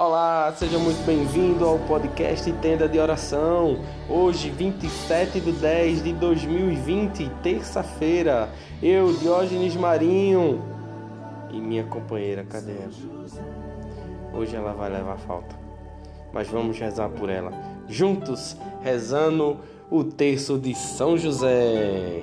Olá, seja muito bem-vindo ao podcast Tenda de Oração. Hoje, 27 de 10 de 2020, terça-feira, eu, Diógenes Marinho, e minha companheira, cadê ela? Hoje ela vai levar falta, mas vamos rezar por ela, juntos, rezando o terço de São José.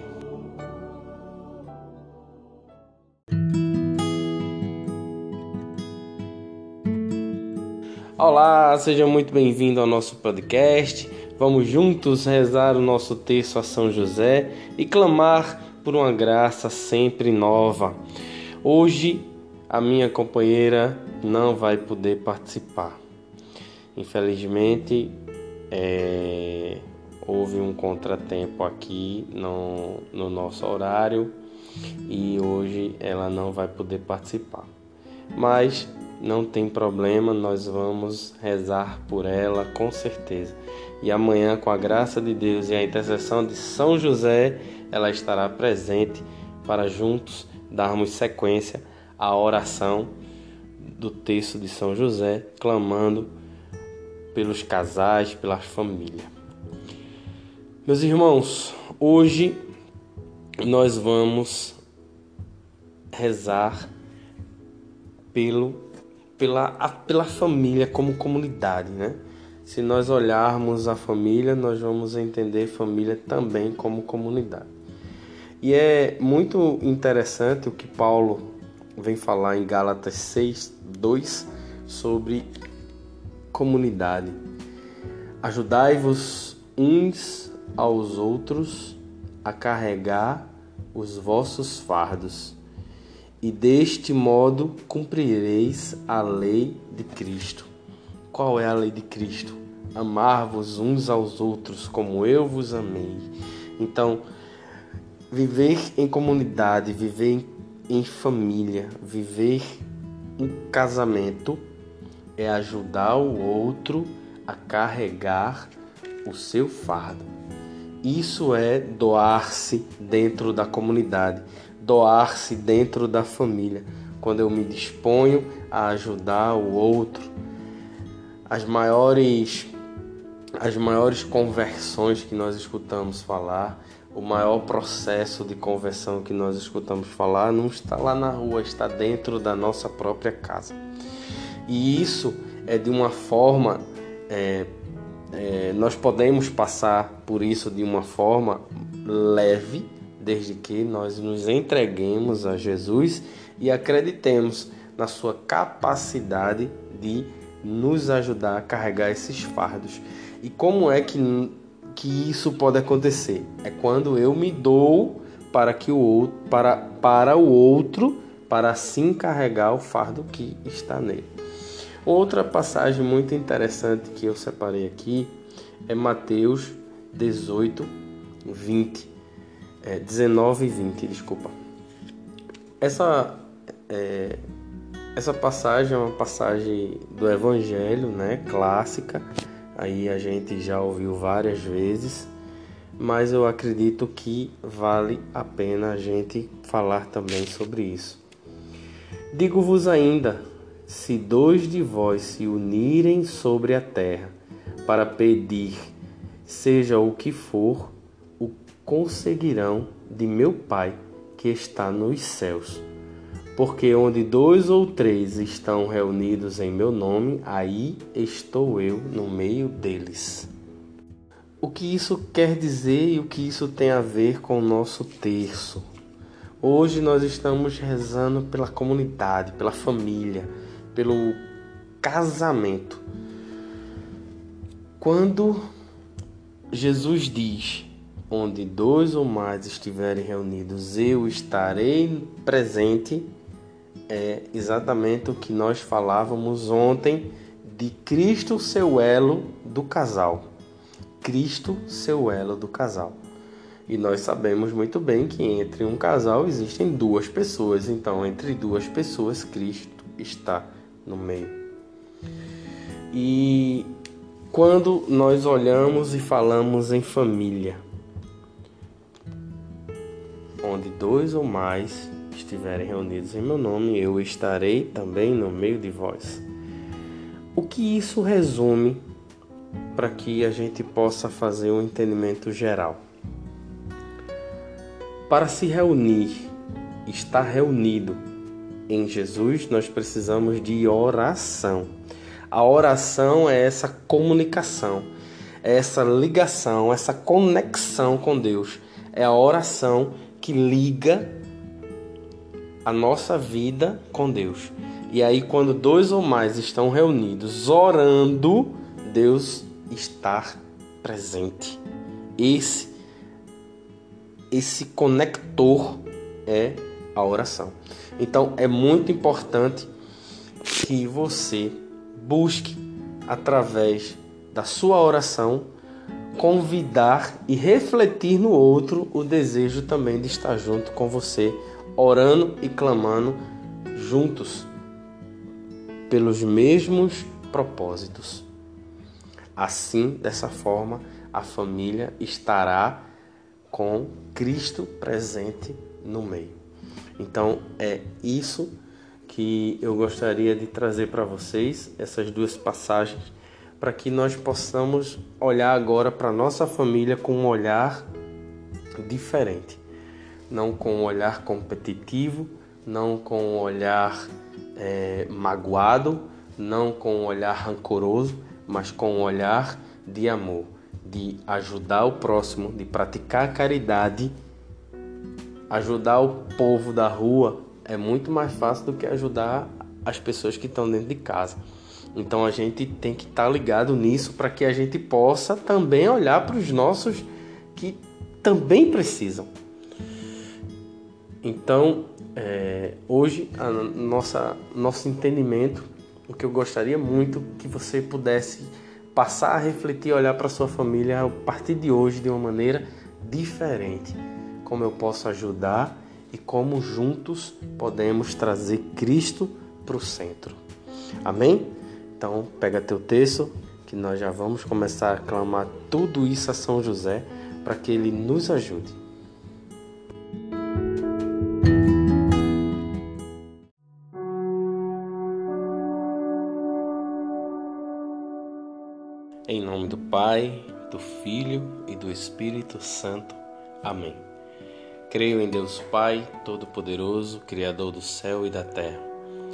Olá, seja muito bem-vindo ao nosso podcast. Vamos juntos rezar o nosso terço a São José e clamar por uma graça sempre nova. Hoje, a minha companheira não vai poder participar. Infelizmente, é, houve um contratempo aqui no, no nosso horário e hoje ela não vai poder participar. Mas não tem problema, nós vamos rezar por ela com certeza. E amanhã, com a graça de Deus e a intercessão de São José, ela estará presente para juntos darmos sequência à oração do texto de São José, clamando pelos casais, pela família. Meus irmãos, hoje nós vamos rezar pelo pela, pela família como comunidade, né? Se nós olharmos a família, nós vamos entender família também como comunidade. E é muito interessante o que Paulo vem falar em Gálatas 6, 2 sobre comunidade. Ajudai-vos uns aos outros a carregar os vossos fardos e deste modo cumprireis a lei de Cristo. Qual é a lei de Cristo? Amar-vos uns aos outros como eu vos amei. Então, viver em comunidade, viver em família, viver em casamento é ajudar o outro a carregar o seu fardo. Isso é doar-se dentro da comunidade doar-se dentro da família, quando eu me disponho a ajudar o outro. As maiores as maiores conversões que nós escutamos falar, o maior processo de conversão que nós escutamos falar não está lá na rua, está dentro da nossa própria casa. E isso é de uma forma, é, é, nós podemos passar por isso de uma forma leve, desde que nós nos entreguemos a Jesus e acreditemos na sua capacidade de nos ajudar a carregar esses fardos. E como é que, que isso pode acontecer? É quando eu me dou para que o outro, para, para o outro, para assim carregar o fardo que está nele. Outra passagem muito interessante que eu separei aqui é Mateus 18, 20 é, 19 e 20, desculpa. Essa, é, essa passagem é uma passagem do Evangelho, né, clássica. Aí a gente já ouviu várias vezes, mas eu acredito que vale a pena a gente falar também sobre isso. Digo-vos ainda: se dois de vós se unirem sobre a terra para pedir, seja o que for, conseguirão de meu Pai que está nos céus. Porque onde dois ou três estão reunidos em meu nome, aí estou eu no meio deles. O que isso quer dizer e o que isso tem a ver com o nosso terço? Hoje nós estamos rezando pela comunidade, pela família, pelo casamento. Quando Jesus diz onde dois ou mais estiverem reunidos, eu estarei presente, é exatamente o que nós falávamos ontem de Cristo, seu elo do casal. Cristo, seu elo do casal. E nós sabemos muito bem que entre um casal existem duas pessoas, então entre duas pessoas Cristo está no meio. E quando nós olhamos e falamos em família, onde dois ou mais estiverem reunidos em meu nome, eu estarei também no meio de vós. O que isso resume para que a gente possa fazer um entendimento geral? Para se reunir, estar reunido em Jesus, nós precisamos de oração. A oração é essa comunicação, é essa ligação, essa conexão com Deus. É a oração que liga a nossa vida com Deus. E aí, quando dois ou mais estão reunidos orando, Deus está presente. Esse esse conector é a oração. Então é muito importante que você busque através da sua oração convidar e refletir no outro o desejo também de estar junto com você, orando e clamando juntos pelos mesmos propósitos. Assim, dessa forma, a família estará com Cristo presente no meio. Então é isso que eu gostaria de trazer para vocês, essas duas passagens, para que nós possamos olhar agora para nossa família com um olhar diferente, não com um olhar competitivo, não com um olhar é, magoado, não com um olhar rancoroso, mas com um olhar de amor de ajudar o próximo, de praticar caridade, ajudar o povo da rua é muito mais fácil do que ajudar as pessoas que estão dentro de casa. Então a gente tem que estar tá ligado nisso para que a gente possa também olhar para os nossos que também precisam. Então, é, hoje, a nossa, nosso entendimento, o que eu gostaria muito que você pudesse passar a refletir e olhar para sua família a partir de hoje de uma maneira diferente. Como eu posso ajudar e como juntos podemos trazer Cristo para o centro. Amém? Então, pega teu texto que nós já vamos começar a clamar tudo isso a São José para que ele nos ajude. Em nome do Pai, do Filho e do Espírito Santo. Amém. Creio em Deus Pai, Todo-Poderoso, Criador do céu e da terra,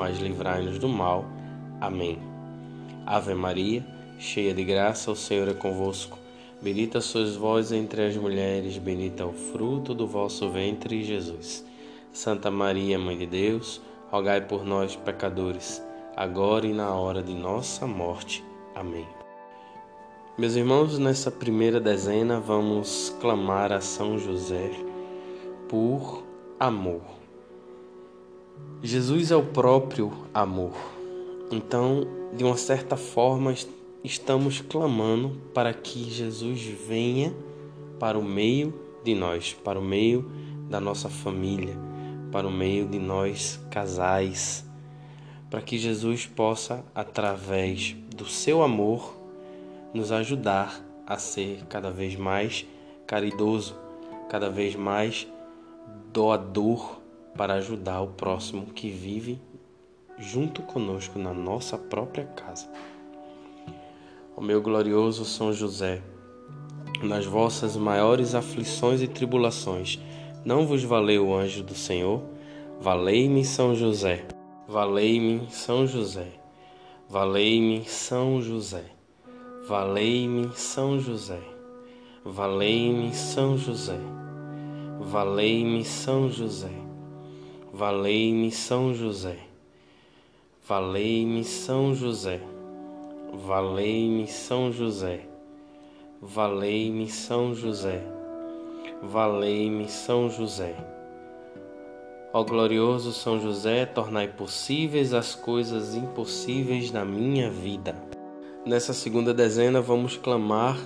mas livrai-nos do mal. Amém. Ave Maria, cheia de graça, o Senhor é convosco. Bendita sois vós entre as mulheres, bendito é o fruto do vosso ventre, Jesus. Santa Maria, Mãe de Deus, rogai por nós, pecadores, agora e na hora de nossa morte. Amém. Meus irmãos, nessa primeira dezena vamos clamar a São José por amor. Jesus é o próprio amor. Então, de uma certa forma, estamos clamando para que Jesus venha para o meio de nós, para o meio da nossa família, para o meio de nós casais, para que Jesus possa, através do seu amor, nos ajudar a ser cada vez mais caridoso, cada vez mais doador para ajudar o próximo que vive junto conosco na nossa própria casa. Ó meu glorioso São José, nas vossas maiores aflições e tribulações, não vos valeu o anjo do Senhor? Valei-me São José, valei-me São José, valei-me São José, valei-me São José, valei-me São José, valei-me São José, valei-me São José, valei-me São José, valei-me São José, valei-me São José, valei-me São José. Ó glorioso São José, tornai possíveis as coisas impossíveis na minha vida. Nessa segunda dezena vamos clamar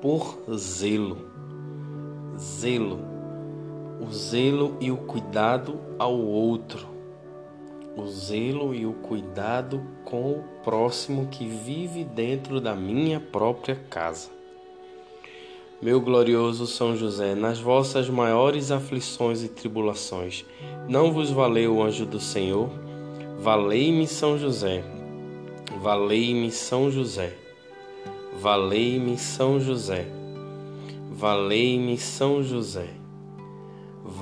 por zelo. Zelo. O zelo e o cuidado ao outro. O zelo e o cuidado com o próximo que vive dentro da minha própria casa. Meu glorioso São José, nas vossas maiores aflições e tribulações, não vos valeu o anjo do Senhor? Valei-me, São José. Valei-me, São José. Valei-me, São José. Valei-me, São José.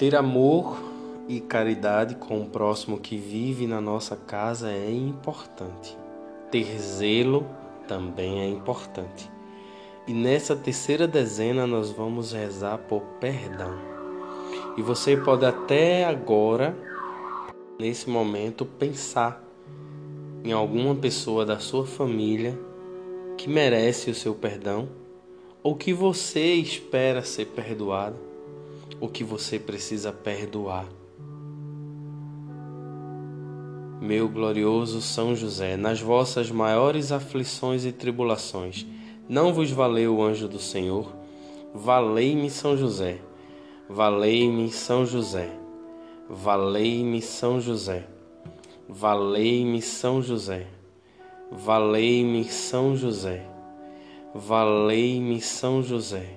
Ter amor e caridade com o próximo que vive na nossa casa é importante. Ter zelo também é importante. E nessa terceira dezena nós vamos rezar por perdão. E você pode até agora, nesse momento, pensar em alguma pessoa da sua família que merece o seu perdão, ou que você espera ser perdoado, ou que você precisa perdoar. Meu glorioso São José, nas vossas maiores aflições e tribulações, não vos valeu o anjo do Senhor? Valei-me São José. Valei-me São José. Valei-me São José. Valei-me São José. Valei-me São José. Valei-me São José.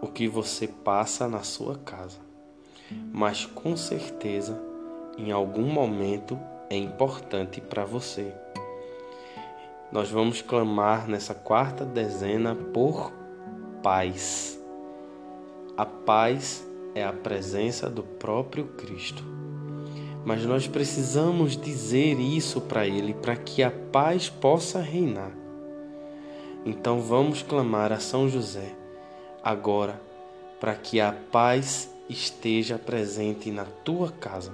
o que você passa na sua casa, mas com certeza em algum momento é importante para você. Nós vamos clamar nessa quarta dezena por paz. A paz é a presença do próprio Cristo. Mas nós precisamos dizer isso para Ele para que a paz possa reinar. Então vamos clamar a São José agora para que a paz esteja presente na tua casa.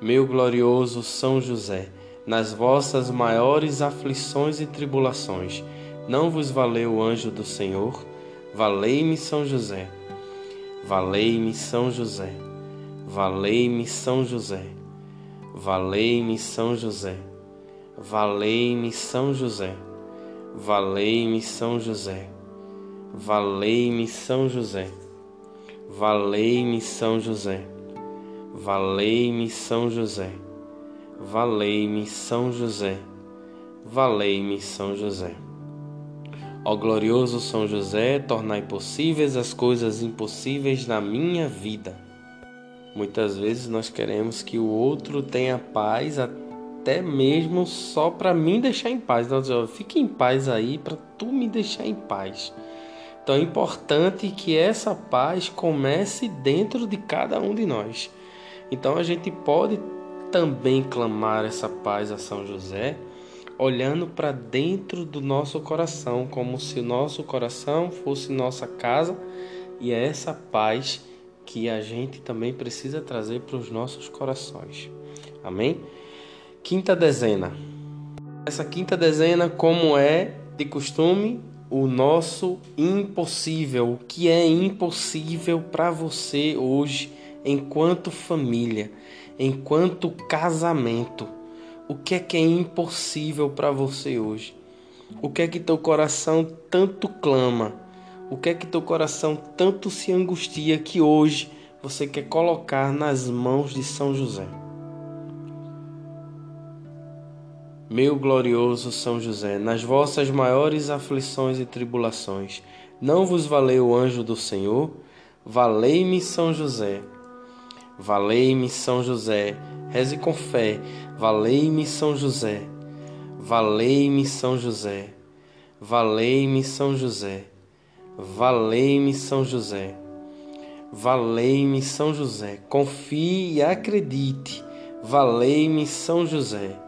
Meu glorioso São José, nas vossas maiores aflições e tribulações, não vos valeu o anjo do Senhor? Valei-me São José. Valei-me São José. Valei-me São José. Valei-me São José. Valei-me São José. Valei-me São José. Valei-me São José. Valei-me São José. Valei-me São José. Valei-me São José. Valei-me São José. Ó glorioso São José, tornai possíveis as coisas impossíveis na minha vida. Muitas vezes nós queremos que o outro tenha paz até mesmo só para mim deixar em paz. Então, fique em paz aí para tu me deixar em paz. Então é importante que essa paz comece dentro de cada um de nós. Então a gente pode também clamar essa paz a São José, olhando para dentro do nosso coração, como se o nosso coração fosse nossa casa, e é essa paz que a gente também precisa trazer para os nossos corações. Amém? Quinta dezena. Essa quinta dezena, como é de costume, o nosso impossível, o que é impossível para você hoje, enquanto família, enquanto casamento. O que é que é impossível para você hoje? O que é que teu coração tanto clama? O que é que teu coração tanto se angustia que hoje você quer colocar nas mãos de São José? Meu glorioso São José, nas vossas maiores aflições e tribulações, não vos valeu o anjo do Senhor? Valei-me São José. Valei-me São José. Reze com fé. Valei-me São José. Valei-me São José. Valei-me São José. Valei-me São José. Valei-me São José. Confie e acredite. Valei-me São José.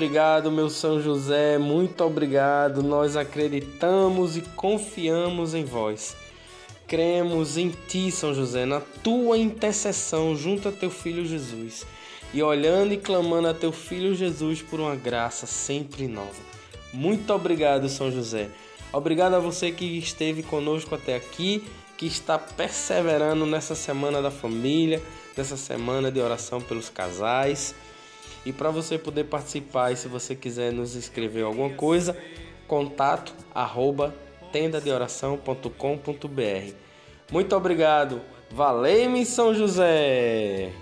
Obrigado, meu São José, muito obrigado. Nós acreditamos e confiamos em vós. Cremos em ti, São José, na tua intercessão junto a teu filho Jesus. E olhando e clamando a teu filho Jesus por uma graça sempre nova. Muito obrigado, São José. Obrigado a você que esteve conosco até aqui, que está perseverando nessa semana da família, nessa semana de oração pelos casais. E para você poder participar e se você quiser nos escrever alguma coisa, contato arroba tendadeoração.com.br. Muito obrigado. Valeu, São José!